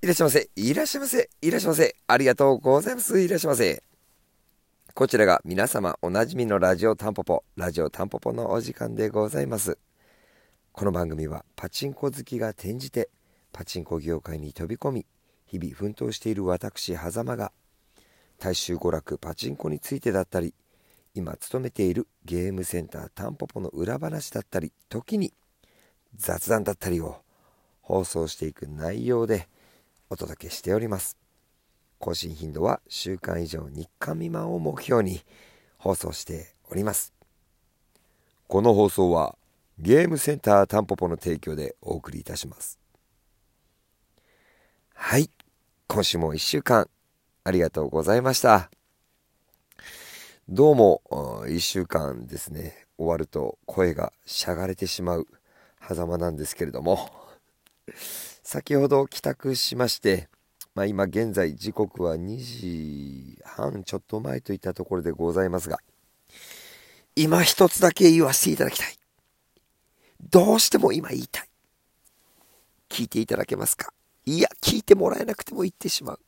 いらっしゃいませ。いらっしゃいませ。いらっしゃいませ。ありがとうございます。いらっしゃいませ。こちらが皆様おなじみのラジオタンポポ、ラジオタンポポのお時間でございます。この番組はパチンコ好きが転じてパチンコ業界に飛び込み、日々奮闘している私、狭間が大衆娯楽パチンコについてだったり、今勤めているゲームセンタータンポポの裏話だったり、時に雑談だったりを放送していく内容でお届けしております。更新頻度は週間以上日間未満を目標に放送しております。この放送はゲームセンタータンポポの提供でお送りいたします。はい。今週も一週間ありがとうございました。どうも、一週間ですね、終わると声がしゃがれてしまう狭間なんですけれども、先ほど帰宅しまして、まあ、今現在時刻は2時半ちょっと前といったところでございますが、今一つだけ言わせていただきたい。どうしても今言いたい。聞いていただけますか？いや、聞いてもらえなくても言ってしまう。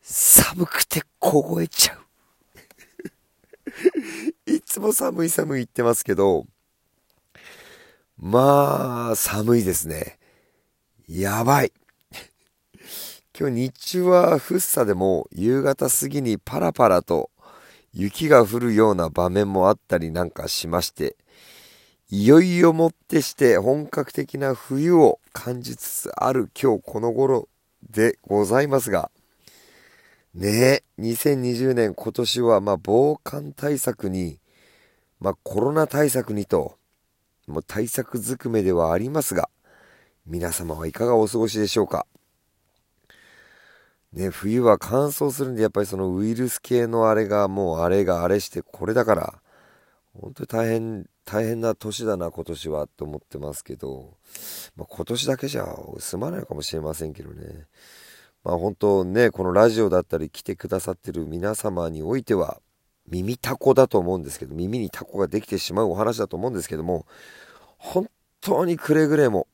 寒くて凍えちゃう。いつも寒い寒い言ってますけど、まあ、寒いですね。やばい。今日日中はフッサでも夕方過ぎにパラパラと雪が降るような場面もあったりなんかしまして、いよいよもってして本格的な冬を感じつつある今日この頃でございますが、ねえ、2020年今年はまあ防寒対策に、まあコロナ対策にと、もう対策ずくめではありますが、皆様はいかがお過ごしでしょうか？ね、冬は乾燥するんで、やっぱりそのウイルス系のあれがもうあれがあれして、これだから、本当に大変、大変な年だな、今年は、と思ってますけど、まあ、今年だけじゃ済まないかもしれませんけどね。まあ本当ね、このラジオだったり来てくださってる皆様においては、耳タコだと思うんですけど、耳にタコができてしまうお話だと思うんですけども、本当にくれぐれも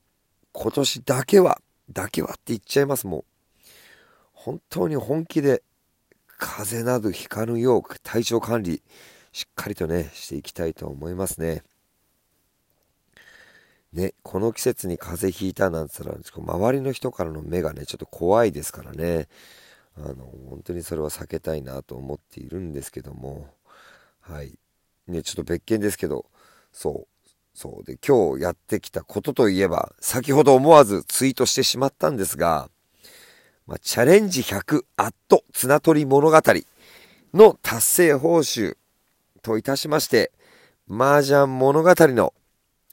今年だけは、だけはって言っちゃいます、もう。本当に本気で風邪などひかぬよう体調管理しっかりとね、していきたいと思いますね。ね、この季節に風邪ひいたなんつったら、周りの人からの目がね、ちょっと怖いですからね。あの、本当にそれは避けたいなと思っているんですけども、はい。ね、ちょっと別件ですけど、そう、そうで、今日やってきたことといえば、先ほど思わずツイートしてしまったんですが、まあ、チャレンジ100アット綱取り物語の達成報酬といたしまして、麻雀物語の、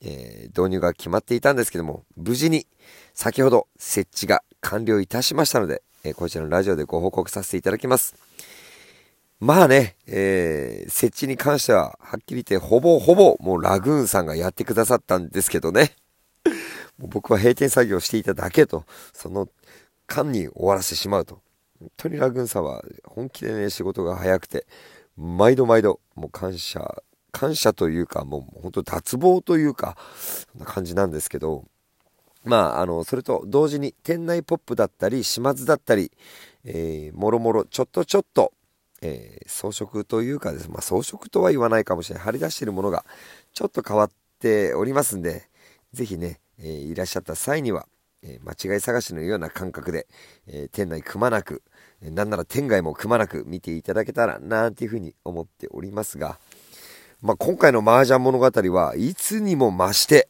えー、導入が決まっていたんですけども、無事に先ほど設置が完了いたしましたので、えー、こちらのラジオでご報告させていただきます。まあね、えー、設置に関しては、はっきり言って、ほぼほぼ、もうラグーンさんがやってくださったんですけどね。僕は閉店作業していただけと、その間に終わらせてしまうと。本当にラグーンさんは本気でね、仕事が早くて、毎度毎度、もう感謝、感謝というか、もう本当脱帽というか、そんな感じなんですけど、まあ、あの、それと同時に、店内ポップだったり、島津だったり、えー、もろもろ、ちょっとちょっと、えー、装飾というかです、まあ、装飾とは言わないかもしれない。貼り出しているものがちょっと変わっておりますんで、ぜひね、えー、いらっしゃった際には、えー、間違い探しのような感覚で、え店内くまなく、えなんなら店外もくまなく見ていただけたらなていうふうに思っておりますが、まあ、今回の麻雀物語はいつにも増して、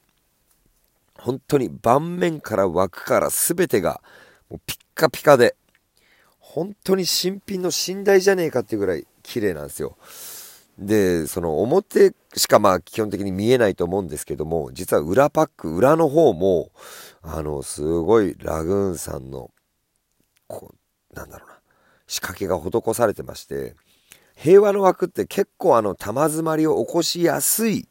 本当に盤面から枠から全てがもうピッカピカで、本当に新品の寝台じゃねえかっていうぐらい綺麗なんですよ。で、その表しかまあ基本的に見えないと思うんですけども、実は裏パック、裏の方も、あの、すごいラグーンさんの、こう、なんだろうな、仕掛けが施されてまして、平和の枠って結構あの、玉詰まりを起こしやすい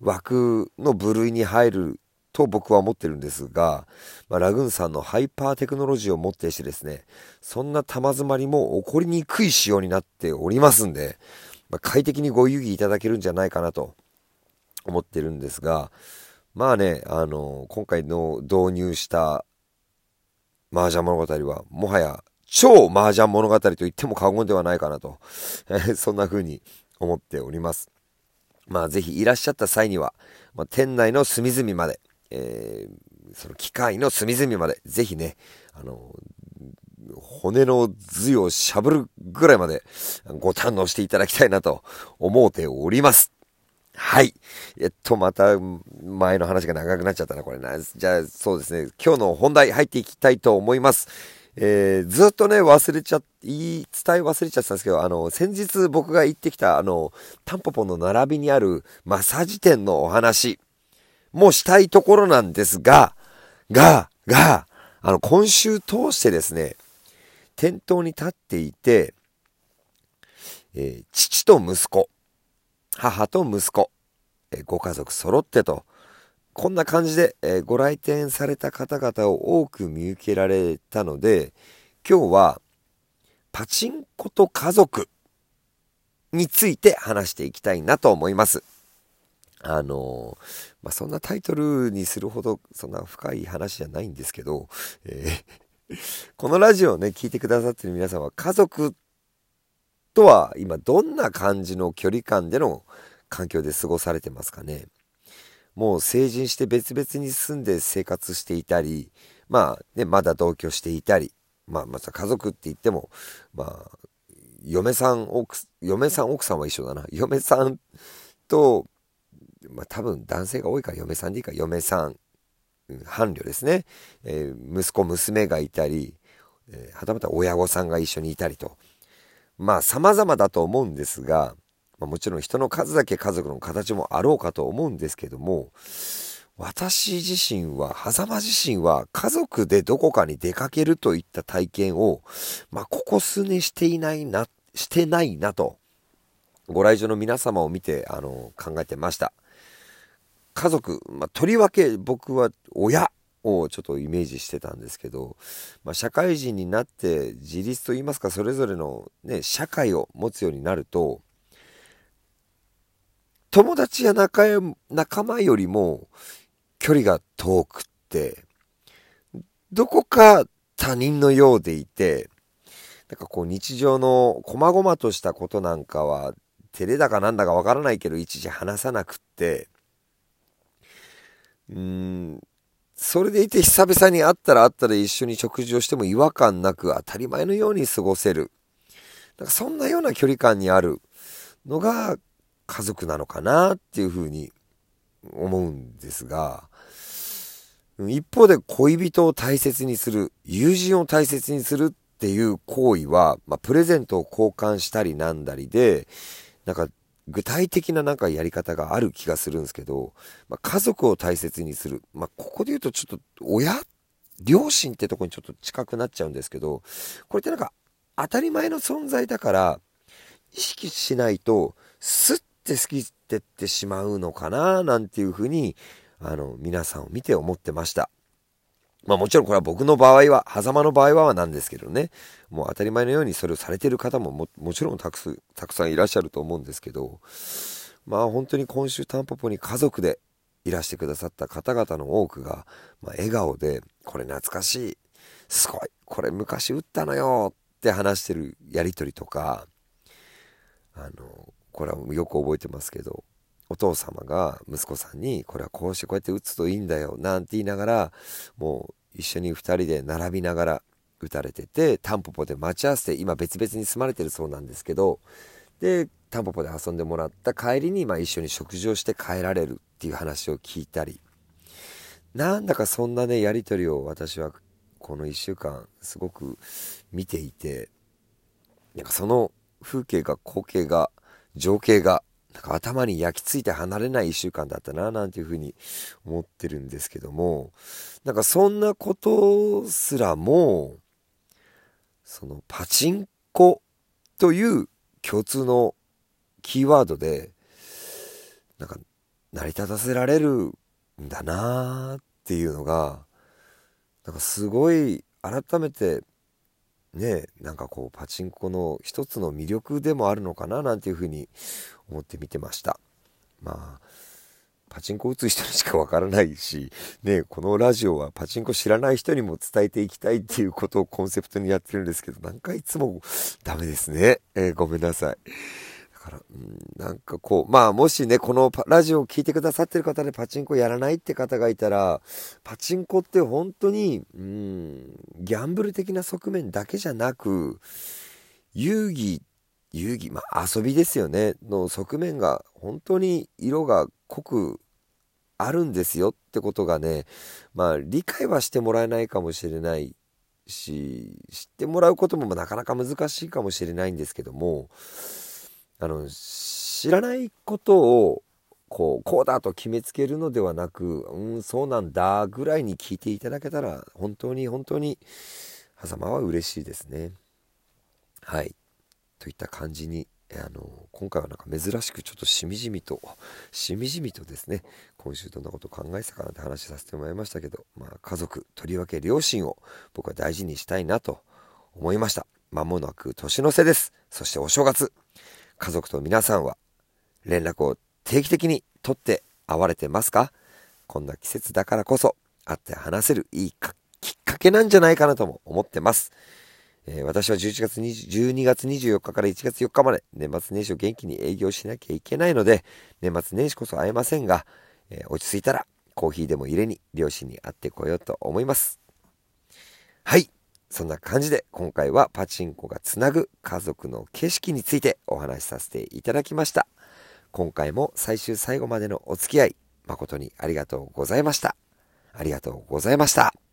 枠の部類に入ると僕は思ってるんですが、まあ、ラグーンさんのハイパーテクノロジーをもってしてですね、そんな玉詰まりも起こりにくい仕様になっておりますんで、まあ、快適にご遊戯いただけるんじゃないかなと思ってるんですが、まあね、あの、今回の導入した麻雀物語はもはや超麻雀物語と言っても過言ではないかなと、そんな風に思っております。まあぜひいらっしゃった際には、まあ、店内の隅々まで、えー、その機械の隅々まで、ぜひね、あの、骨の髄をしゃぶるぐらいまでご堪能していただきたいなと思うております。はい。えっと、また前の話が長くなっちゃったな、これな。じゃあ、そうですね。今日の本題入っていきたいと思います。えー、ずっとね、忘れちゃ、言い、伝え忘れちゃったんですけど、あの、先日僕が行ってきた、あの、タンポポの並びにあるマッサージ店のお話もしたいところなんですが、が、が、あの、今週通してですね、店頭に立っていて、えー、父と息子、母と息子、えー、ご家族揃ってと、こんな感じで、えー、ご来店された方々を多く見受けられたので、今日はパチンコと家族について話していきたいなと思います。あのまあ、そんなタイトルにするほどそんな深い話じゃないんですけど、えー、このラジオをね、聞いてくださってる皆さんは家族とは今どんな感じの距離感での環境で過ごされてますかね。もう成人して別々に住んで生活していたり、まあね、まだ同居していたり、まあまた家族って言っても、まあ、嫁さん奥、嫁さん奥さんは一緒だな。嫁さんと、まあ多分男性が多いから嫁さんでいいか、嫁さん、伴侶ですね。えー、息子、娘がいたり、えー、はたまた親御さんが一緒にいたりと。まあ様々だと思うんですが、まあ、もちろん人の数だけ家族の形もあろうかと思うんですけども、私自身は、狭間自身は家族でどこかに出かけるといった体験を、まあ、ここ数年していないな、してないなと、ご来場の皆様を見て、あの、考えてました。家族、まあ、とりわけ僕は親をちょっとイメージしてたんですけど、まあ、社会人になって自立といいますか、それぞれのね、社会を持つようになると、友達や仲仲間よりも距離が遠くって、どこか他人のようでいて、なんかこう日常の細々としたことなんかは、照れだかなんだかわからないけど、一時話さなくって、うん、それでいて久々に会ったら会ったら一緒に食事をしても違和感なく当たり前のように過ごせる。なんかそんなような距離感にあるのが家族なのかなっていうふうに思うんですが、一方で恋人を大切にする、友人を大切にするっていう行為は、まあ、プレゼントを交換したりなんだりで、なんか具体的ななんかやり方がある気がするんですけど、まあ、家族を大切にする。まあ、ここで言うとちょっと親両親ってとこにちょっと近くなっちゃうんですけど、これってなんか当たり前の存在だから、意識しないと、スッて好きってってしまうのかななんていうふうに、あの、皆さんを見て思ってました。まあもちろんこれは僕の場合は、狭間の場合はなんですけどね、もう当たり前のようにそれをされてる方もももちろんたくたくさんいらっしゃると思うんですけど、まあ本当に今週タンポポに家族でいらしてくださった方々の多くが、まあ、笑顔で、これ懐かしい、すごい、これ昔打ったのよ。って話してるやりとりとか、あの、これはよく覚えてますけど。お父様が息子さんにこれはこうしてこうやって打つといいんだよなんて言いながらもう一緒に2人で並びながら打たれててタンポポで待ち合わせて今別々に住まれてるそうなんですけどでタンポポで遊んでもらった帰りにまあ一緒に食事をして帰られるっていう話を聞いたり。なんだかそんなねやり取りを私はこの1週間すごく見ていてなんかその風景が光景が情景がなんか頭に焼き付いて離れない1週間だったななんていうふうに思ってるんですけどもなんかそんなことすらもそのパチンコという共通のキーワードでなんか成り立たせられるんだなっていうのがなんかすごい改めてねなんかこうパチンコの一つの魅力でもあるのかななんていうふうに思って見てましたまあパチンコ打つ人にしかわからないし、ね、このラジオはパチンコ知らない人にも伝えていきたいっていうことをコンセプトにやってるんですけど、なんかいつもダメですね。えー、ごめんなさい。だから、うん、なんかこう、まあもしね、このラジオを聴いてくださってる方でパチンコやらないって方がいたら、パチンコって本当に、うん、ギャンブル的な側面だけじゃなく、遊戯遊戯、まあ、遊びですよね。の側面が本当に色が濃くあるんですよってことがねまあ理解はしてもらえないかもしれないし知ってもらうこともなかなか難しいかもしれないんですけどもあの知らないことをこうこうだと決めつけるのではなくうんそうなんだぐらいに聞いていただけたら本当に本当に狭間は嬉しいですね。はい。といった感じにあの今回はなんか珍しくちょっとしみじみとしみじみとですね今週どんなこと考えてたかなって話させてもらいましたけど、まあ、家族とりわけ両親を僕は大事にしたいなと思いました。間もなく年の瀬です。そしてお正月家族と皆さんは連絡を定期的に取って会われてますか？こんな季節だからこそ会って話せるいいきっかけなんじゃないかなとも思ってます。えー、私は11月20 12月24日から1月4日まで年末年始を元気に営業しなきゃいけないので年末年始こそ会えませんが、えー、落ち着いたらコーヒーでも入れに両親に会ってこようと思います。はい。そんな感じで今回はパチンコがつなぐ家族の景色についてお話しさせていただきました。今回も最終最後までのお付き合い誠にありがとうございました。ありがとうございました。